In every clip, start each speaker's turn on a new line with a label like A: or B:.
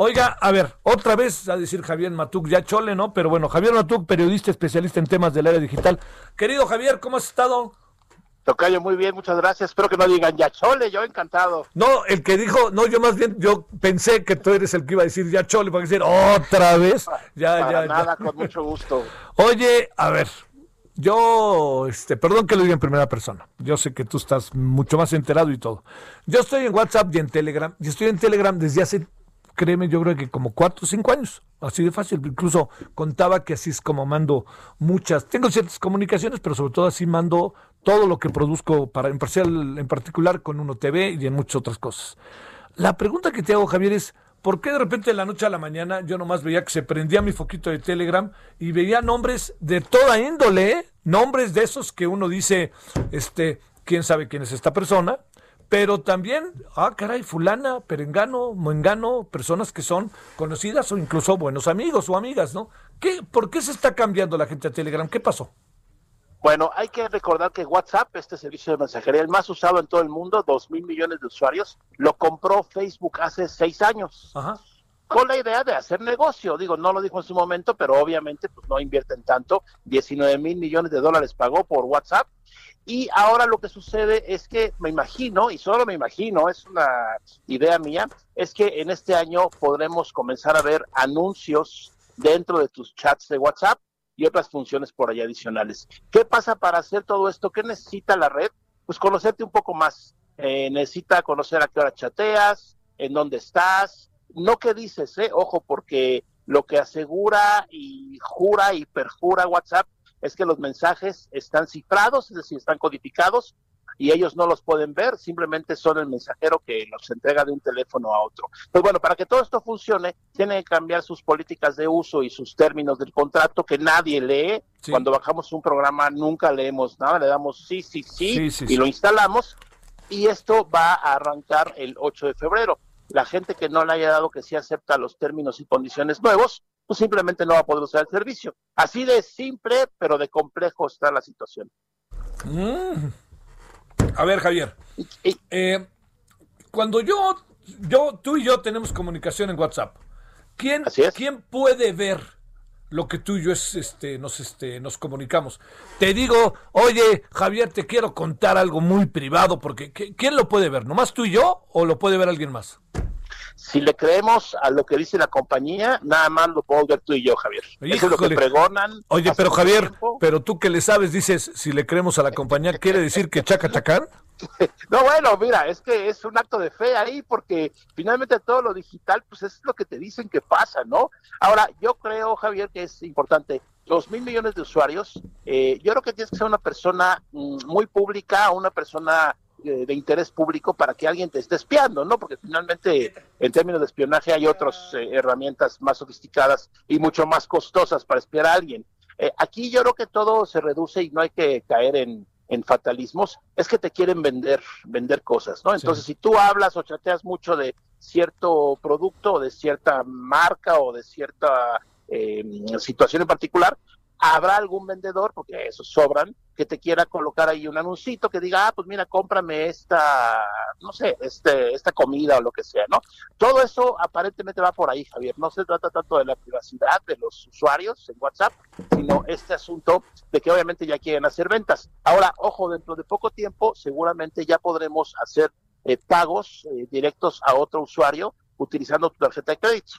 A: Oiga, a ver, otra vez a decir Javier Matuk, ya chole, ¿no? Pero bueno, Javier Matuk, periodista especialista en temas del área digital. Querido Javier, ¿cómo has estado?
B: Tocayo, muy bien, muchas gracias. Espero que no digan ya chole, yo encantado.
A: No, el que dijo, no, yo más bien, yo pensé que tú eres el que iba a decir ya chole, para decir otra vez. Ya,
B: Para
A: ya,
B: nada,
A: ya.
B: con mucho gusto.
A: Oye, a ver, yo, este, perdón que lo diga en primera persona. Yo sé que tú estás mucho más enterado y todo. Yo estoy en WhatsApp y en Telegram, y estoy en Telegram desde hace, créeme, yo creo que como cuatro o cinco años. Así de fácil. Incluso contaba que así es como mando muchas. Tengo ciertas comunicaciones, pero sobre todo así mando todo lo que produzco para en parcial, en particular con Uno TV y en muchas otras cosas. La pregunta que te hago, Javier, es ¿por qué de repente de la noche a la mañana yo nomás veía que se prendía mi foquito de Telegram y veía nombres de toda índole, ¿eh? nombres de esos que uno dice, este, quién sabe quién es esta persona, pero también, ah, caray, fulana, perengano, moengano, personas que son conocidas o incluso buenos amigos o amigas, ¿no? ¿Qué, ¿Por qué se está cambiando la gente a Telegram? ¿Qué pasó?
B: Bueno, hay que recordar que WhatsApp, este servicio de mensajería, el más usado en todo el mundo, dos mil millones de usuarios, lo compró Facebook hace seis años.
A: Ajá.
B: Con la idea de hacer negocio. Digo, no lo dijo en su momento, pero obviamente pues, no invierten tanto. 19 mil millones de dólares pagó por WhatsApp. Y ahora lo que sucede es que me imagino, y solo me imagino, es una idea mía, es que en este año podremos comenzar a ver anuncios dentro de tus chats de WhatsApp y otras funciones por ahí adicionales. ¿Qué pasa para hacer todo esto? ¿Qué necesita la red? Pues conocerte un poco más. Eh, necesita conocer a qué hora chateas, en dónde estás, no qué dices, ¿eh? Ojo, porque lo que asegura y jura y perjura WhatsApp es que los mensajes están cifrados, es decir, están codificados y ellos no los pueden ver, simplemente son el mensajero que los entrega de un teléfono a otro. Pues bueno, para que todo esto funcione, tienen que cambiar sus políticas de uso y sus términos del contrato que nadie lee.
A: Sí.
B: Cuando bajamos un programa nunca leemos nada, le damos sí, sí, sí,
A: Sí, sí,
B: y lo instalamos y esto va a arrancar el 8 de febrero. La gente que no le haya dado que sí acepta los términos y condiciones nuevos, pues simplemente no va a poder usar el servicio. Así de simple, pero de complejo está la situación.
A: Mm. A ver, Javier. Eh, cuando yo, yo, tú y yo tenemos comunicación en WhatsApp, ¿quién,
B: Así es.
A: ¿quién puede ver lo que tú y yo es, este, nos, este, nos comunicamos? Te digo, oye, Javier, te quiero contar algo muy privado, porque ¿qui- ¿quién lo puede ver? ¿Nomás tú y yo o lo puede ver alguien más?
B: Si le creemos a lo que dice la compañía, nada más lo podemos ver tú y yo, Javier. Eso es lo que pregonan.
A: Oye, pero Javier,
B: tiempo.
A: pero tú que le sabes, dices, si le creemos a la compañía, ¿quiere decir que chaca chacán?
B: No, bueno, mira, es que es un acto de fe ahí porque finalmente todo lo digital, pues es lo que te dicen que pasa, ¿no? Ahora, yo creo, Javier, que es importante. Dos mil millones de usuarios, eh, yo creo que tienes que ser una persona mm, muy pública, una persona eh, de interés público para que alguien te esté espiando, ¿no? Porque finalmente, en términos de espionaje, hay otras eh, herramientas más sofisticadas y mucho más costosas para espiar a alguien. Eh, aquí yo creo que todo se reduce y no hay que caer en, en fatalismos, es que te quieren vender, vender cosas, ¿no? Entonces, si tú hablas o chateas mucho de cierto producto o de cierta marca o de cierta eh, situación en particular, habrá algún vendedor, porque esos sobran, que te quiera colocar ahí un anuncito que diga, ah, pues mira, cómprame esta, no sé, este, esta comida o lo que sea, ¿no? Todo eso aparentemente va por ahí, Javier. No se trata tanto de la privacidad de los usuarios en WhatsApp, sino este asunto de que obviamente ya quieren hacer ventas. Ahora, ojo, dentro de poco tiempo seguramente ya podremos hacer eh, pagos eh, directos a otro usuario utilizando tu tarjeta de crédito.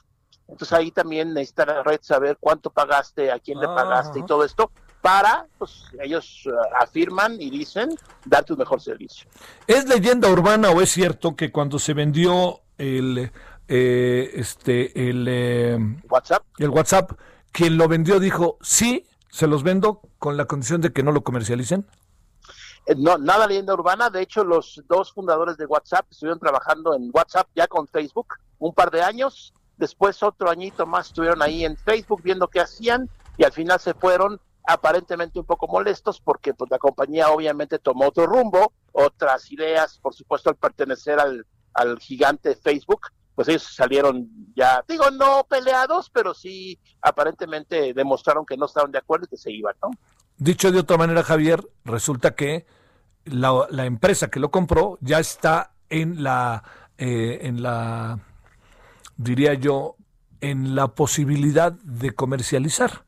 B: Entonces ahí también necesita la red saber cuánto pagaste, a quién le
A: Ah,
B: pagaste y todo esto para, pues ellos eh, afirman y dicen, darte un mejor servicio.
A: ¿Es leyenda urbana o es cierto que cuando se vendió el, eh, este, el, eh,
B: WhatsApp,
A: el WhatsApp, quien lo vendió dijo, sí, se los vendo con la condición de que no lo comercialicen?
B: Eh, no, nada leyenda urbana. De hecho, los dos fundadores de WhatsApp estuvieron trabajando en WhatsApp ya con Facebook un par de años. Después, otro añito más, estuvieron ahí en Facebook viendo qué hacían y al final se fueron aparentemente un poco molestos porque pues, la compañía obviamente tomó otro rumbo, otras ideas, por supuesto, al pertenecer al, al gigante Facebook, pues ellos salieron ya, digo, no peleados, pero sí aparentemente demostraron que no estaban de acuerdo y que se iban, ¿no?
A: Dicho de otra manera, Javier, resulta que la, empresa que lo compró ya está en la, eh, en la, diría yo, en la posibilidad de comercializar.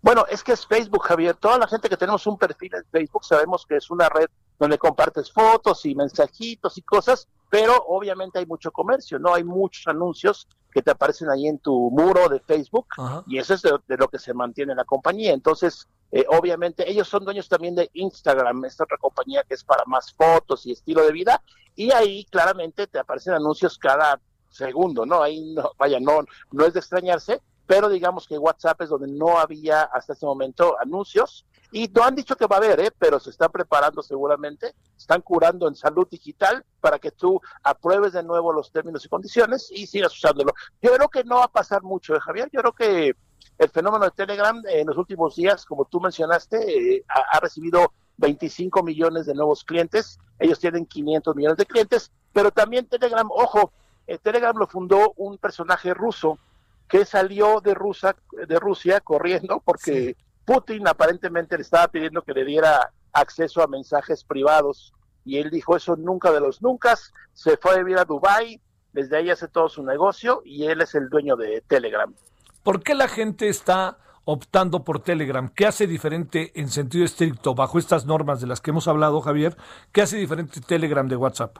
B: Bueno, es que es Facebook, Javier. Toda la gente que tenemos un perfil en Facebook sabemos que es una red donde compartes fotos y mensajitos y cosas, pero obviamente hay mucho comercio, ¿no? Hay muchos anuncios que te aparecen ahí en tu muro de Facebook y eso es de, lo que se mantiene la compañía. Entonces, eh, obviamente ellos son dueños también de Instagram, esta otra compañía que es para más fotos y estilo de vida, y ahí claramente te aparecen anuncios cada segundo, ¿no? Ahí no, vaya, no, no es de extrañarse, pero digamos que WhatsApp es donde no había hasta ese momento anuncios y no han dicho que va a haber, ¿eh? pero se están preparando seguramente, están curando en salud digital para que tú apruebes de nuevo los términos y condiciones y sigas usándolo. Yo creo que no va a pasar mucho, ¿eh, Javier, yo creo que el fenómeno de Telegram en los últimos días, como tú mencionaste, eh, ha, recibido 25 millones de nuevos clientes, ellos tienen 500 millones de clientes, pero también Telegram, ojo, eh, Telegram lo fundó un personaje ruso que salió de, Rusia, de Rusia corriendo porque Putin aparentemente le estaba pidiendo que le diera acceso a mensajes privados y él dijo eso nunca de los nunca, se fue a vivir a Dubai, desde ahí hace todo su negocio y él es el dueño de Telegram.
A: ¿Por qué la gente está optando por Telegram? ¿Qué hace diferente en sentido estricto bajo estas normas de las que hemos hablado, Javier? ¿Qué hace diferente Telegram de WhatsApp?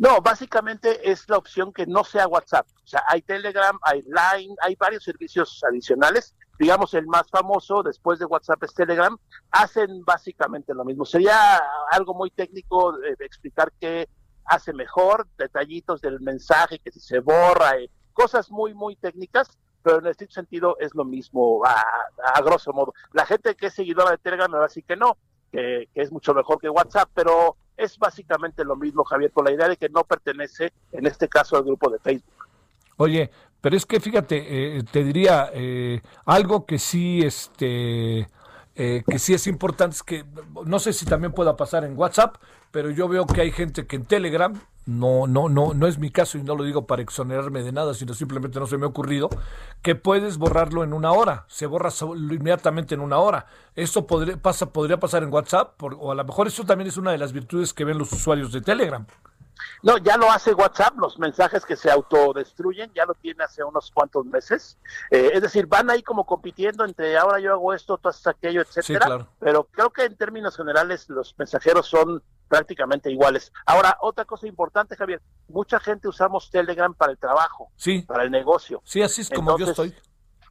B: No, básicamente es la opción que no sea WhatsApp. O sea, hay Telegram, hay Line, hay varios servicios adicionales. Digamos, el más famoso después de WhatsApp es Telegram. Hacen básicamente lo mismo. Sería algo muy técnico de, explicar qué hace mejor, detallitos del mensaje, que si se borra, eh, cosas muy, muy técnicas, pero en este sentido es lo mismo a, grosso modo. La gente que es seguidora de Telegram me va a decir que no, que es mucho mejor que WhatsApp, pero es básicamente lo mismo, Javier, con la idea de que no pertenece, en este caso, al grupo de Facebook.
A: Oye, pero es que fíjate, eh, te diría eh, algo que sí, este, eh, que sí es importante, es que no sé si también pueda pasar en WhatsApp, pero yo veo que hay gente que en Telegram no, no, no, no es mi caso y no lo digo para exonerarme de nada, sino simplemente no se me ha ocurrido, que puedes borrarlo en una hora, se borra inmediatamente en una hora. Esto podría, pasa, podría pasar en WhatsApp, o a lo mejor eso también es una de las virtudes que ven los usuarios de Telegram.
B: No, ya lo hace WhatsApp, los mensajes que se autodestruyen, ya lo tiene hace unos cuantos meses. Eh, es decir, van ahí como compitiendo entre ahora yo hago esto, tú haces aquello, etcétera. Pero creo que en términos generales los mensajeros son prácticamente iguales. Ahora, otra cosa importante, Javier, mucha gente usamos Telegram para el trabajo,
A: sí.
B: para el negocio.
A: Sí, así es como yo estoy.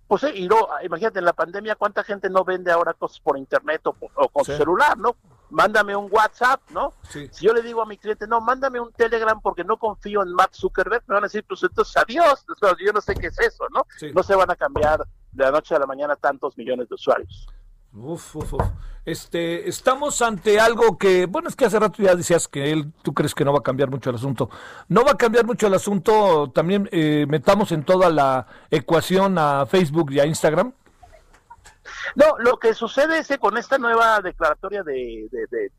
B: Pues y no, imagínate, en la pandemia, ¿cuánta gente no vende ahora cosas por internet o, con celular, no? Mándame un WhatsApp, ¿no? Si yo le digo a mi cliente, no, mándame un Telegram porque no confío en Mark Zuckerberg, me van a decir, pues entonces adiós, yo no sé qué es eso, ¿no? No se van a cambiar de la noche a la mañana tantos millones de usuarios.
A: Uf, uf, uf. Este, estamos ante algo que, bueno, es que hace rato ya decías que él, tú crees que no va a cambiar mucho el asunto. No va a cambiar mucho el asunto, también eh, metamos en toda la ecuación a Facebook y a Instagram.
B: No, lo que sucede es que con esta nueva declaratoria de, de, de,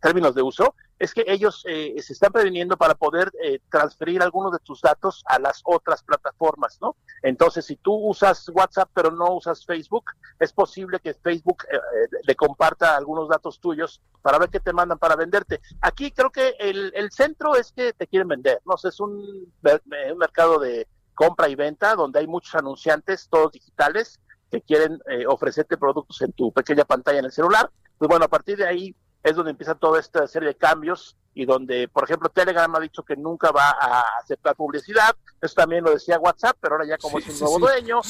B: términos de uso, es que ellos eh, se están previniendo para poder eh, transferir algunos de tus datos a las otras plataformas, ¿no? Entonces, si tú usas WhatsApp pero no usas Facebook, es posible que Facebook eh, le comparta algunos datos tuyos para ver qué te mandan para venderte. Aquí creo que el, centro es que te quieren vender, ¿no? es un, un mercado de compra y venta donde hay muchos anunciantes, todos digitales, que quieren eh, ofrecerte productos en tu pequeña pantalla en el celular. Pues bueno, a partir de ahí es donde empieza toda esta serie de cambios y donde, por ejemplo, Telegram ha dicho que nunca va a aceptar publicidad. Eso también lo decía WhatsApp, pero ahora ya como es un nuevo dueño,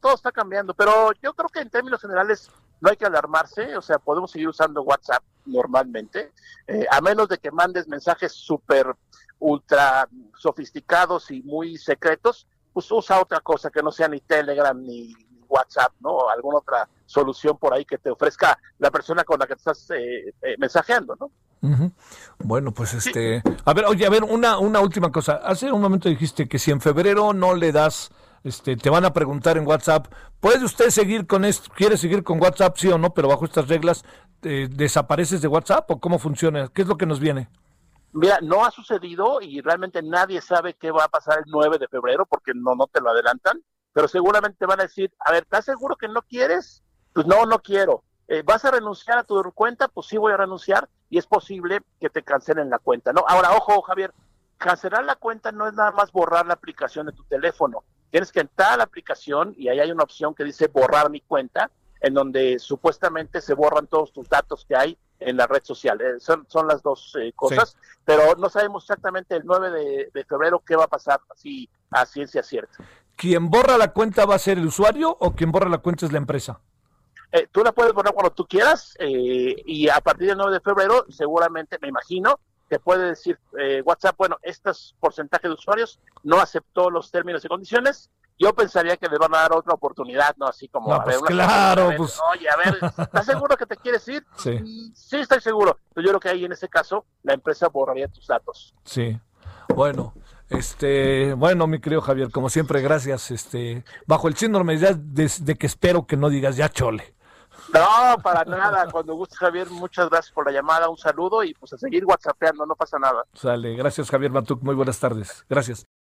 B: todo, está cambiando. Pero yo creo que en términos generales no hay que alarmarse, o sea, podemos seguir usando WhatsApp normalmente, eh, a menos de que mandes mensajes súper, ultra sofisticados y muy secretos, pues usa otra cosa que no sea ni Telegram ni WhatsApp, ¿no? Alguna otra solución por ahí que te ofrezca la persona con la que te estás eh, eh, mensajeando, ¿no?
A: Bueno, pues este, a ver, oye, a ver, una, una última cosa. Hace un momento dijiste que si en febrero no le das, este, te van a preguntar en WhatsApp, ¿puede usted seguir con esto? ¿Quiere seguir con WhatsApp, sí o no? Pero bajo estas reglas, eh, ¿desapareces de WhatsApp o cómo funciona? ¿Qué es lo que nos viene?
B: Mira, no ha sucedido y realmente nadie sabe qué va a pasar el 9 de febrero porque no, no te lo adelantan, pero seguramente van a decir, a ver, ¿estás seguro que no quieres? Pues no, no quiero. Eh, ¿Vas a renunciar a tu cuenta? Pues sí voy a renunciar y es posible que te cancelen la cuenta, ¿no? Ahora, ojo, Javier, cancelar la cuenta no es nada más borrar la aplicación de tu teléfono. Tienes que entrar a la aplicación y ahí hay una opción que dice borrar mi cuenta, en donde supuestamente se borran todos tus datos que hay en la red social. Eh, son, son las dos eh, cosas, pero no sabemos exactamente el 9 de, de, febrero qué va a pasar así a ciencia cierta.
A: ¿Quién borra la cuenta va a ser el usuario o quien borra la cuenta es la empresa?
B: Eh, tú la puedes borrar cuando tú quieras eh, y a partir del 9 de febrero seguramente, me imagino, te puede decir eh, WhatsApp, bueno, estos porcentajes de usuarios no aceptó los términos y condiciones. Yo pensaría que le van a dar otra oportunidad, ¿no? Así como,
A: no,
B: a ver,
A: pues claro, pues...
B: oye, a ver, ¿estás seguro que te quieres ir?
A: Sí.
B: Sí, estoy seguro. Pero yo creo que ahí en ese caso la empresa borraría tus datos.
A: Sí. Bueno, este, bueno, mi querido Javier, como siempre, gracias. Este, bajo el síndrome ya de, de que espero que no digas ya chole.
B: No, para nada. Cuando guste, Javier, muchas gracias por la llamada. Un saludo y pues a seguir whatsappeando, no pasa nada.
A: Sale. Gracias, Javier Matuk. Muy buenas tardes. Gracias.